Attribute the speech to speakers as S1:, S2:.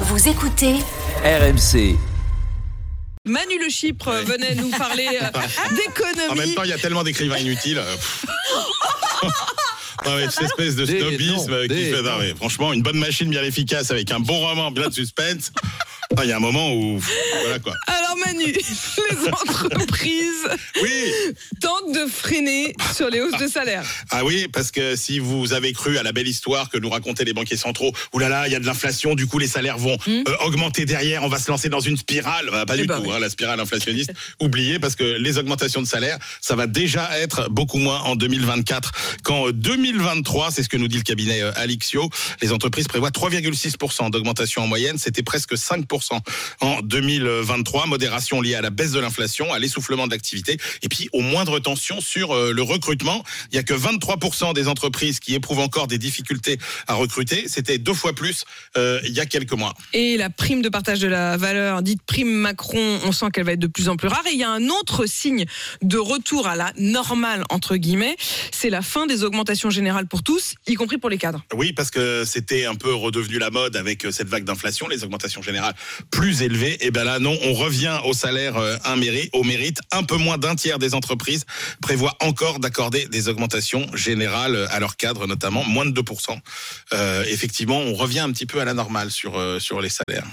S1: Vous écoutez
S2: RMC.
S3: Manu Le Chypre venait nous parler euh,
S4: En même
S3: d'économie.
S4: temps, il y a tellement d'écrivains inutiles. euh. Non, mais cette espèce de
S2: Des
S4: snobisme qui
S2: des
S4: fait. non, franchement, une bonne machine bien efficace avec un bon roman, bien de suspense. Non, Il y a un moment où. Voilà quoi.
S3: Alors Manu, les entreprises
S4: Oui!
S3: tentent de freiner sur les hausses de salaire.
S4: Ah oui, parce que si vous avez cru à la belle histoire que nous racontaient les banquiers centraux, oulala, il y a de l'inflation, du coup les salaires vont euh, augmenter derrière, on va se lancer dans une spirale. Bah, pas
S3: Hmm. Eh
S4: du
S3: ben
S4: tout,
S3: oui.
S4: hein, la spirale inflationniste. Oubliez, parce que les augmentations de salaire, ça va déjà être beaucoup moins en 2024 qu'en 2023. C'est ce que nous dit le cabinet euh, Alixio. Les entreprises prévoient 3,6% d'augmentation en moyenne. C'était presque 5% en 2023. Modération liée à la baisse de l'inflation, à l'essoufflement de l'activité et puis aux moindres tensions sur euh, le recrutement. Il y a que 23% des entreprises qui éprouvent encore des difficultés à recruter. C'était deux fois plus euh, il y a quelques mois.
S3: Et la prime de partage de la valeur, dite prime Macron, on sent qu'elle va être de plus en plus rare. Et il y a un autre signe de retour à la normale, entre guillemets, c'est la fin des augmentations générales pour tous, y compris pour les cadres.
S4: Oui, parce que c'était un peu redevenu la mode avec euh, cette vague d'inflation, les augmentations générales plus élevées. Et ben là, non, on revient au salaire euh, au mérite. Un peu moins d'un tiers des entreprises prévoient encore d'accorder des augmentations générales à leurs cadres, notamment moins de 2%. Euh, effectivement, on revient un petit peu à la normale sur, euh, sur les salaires.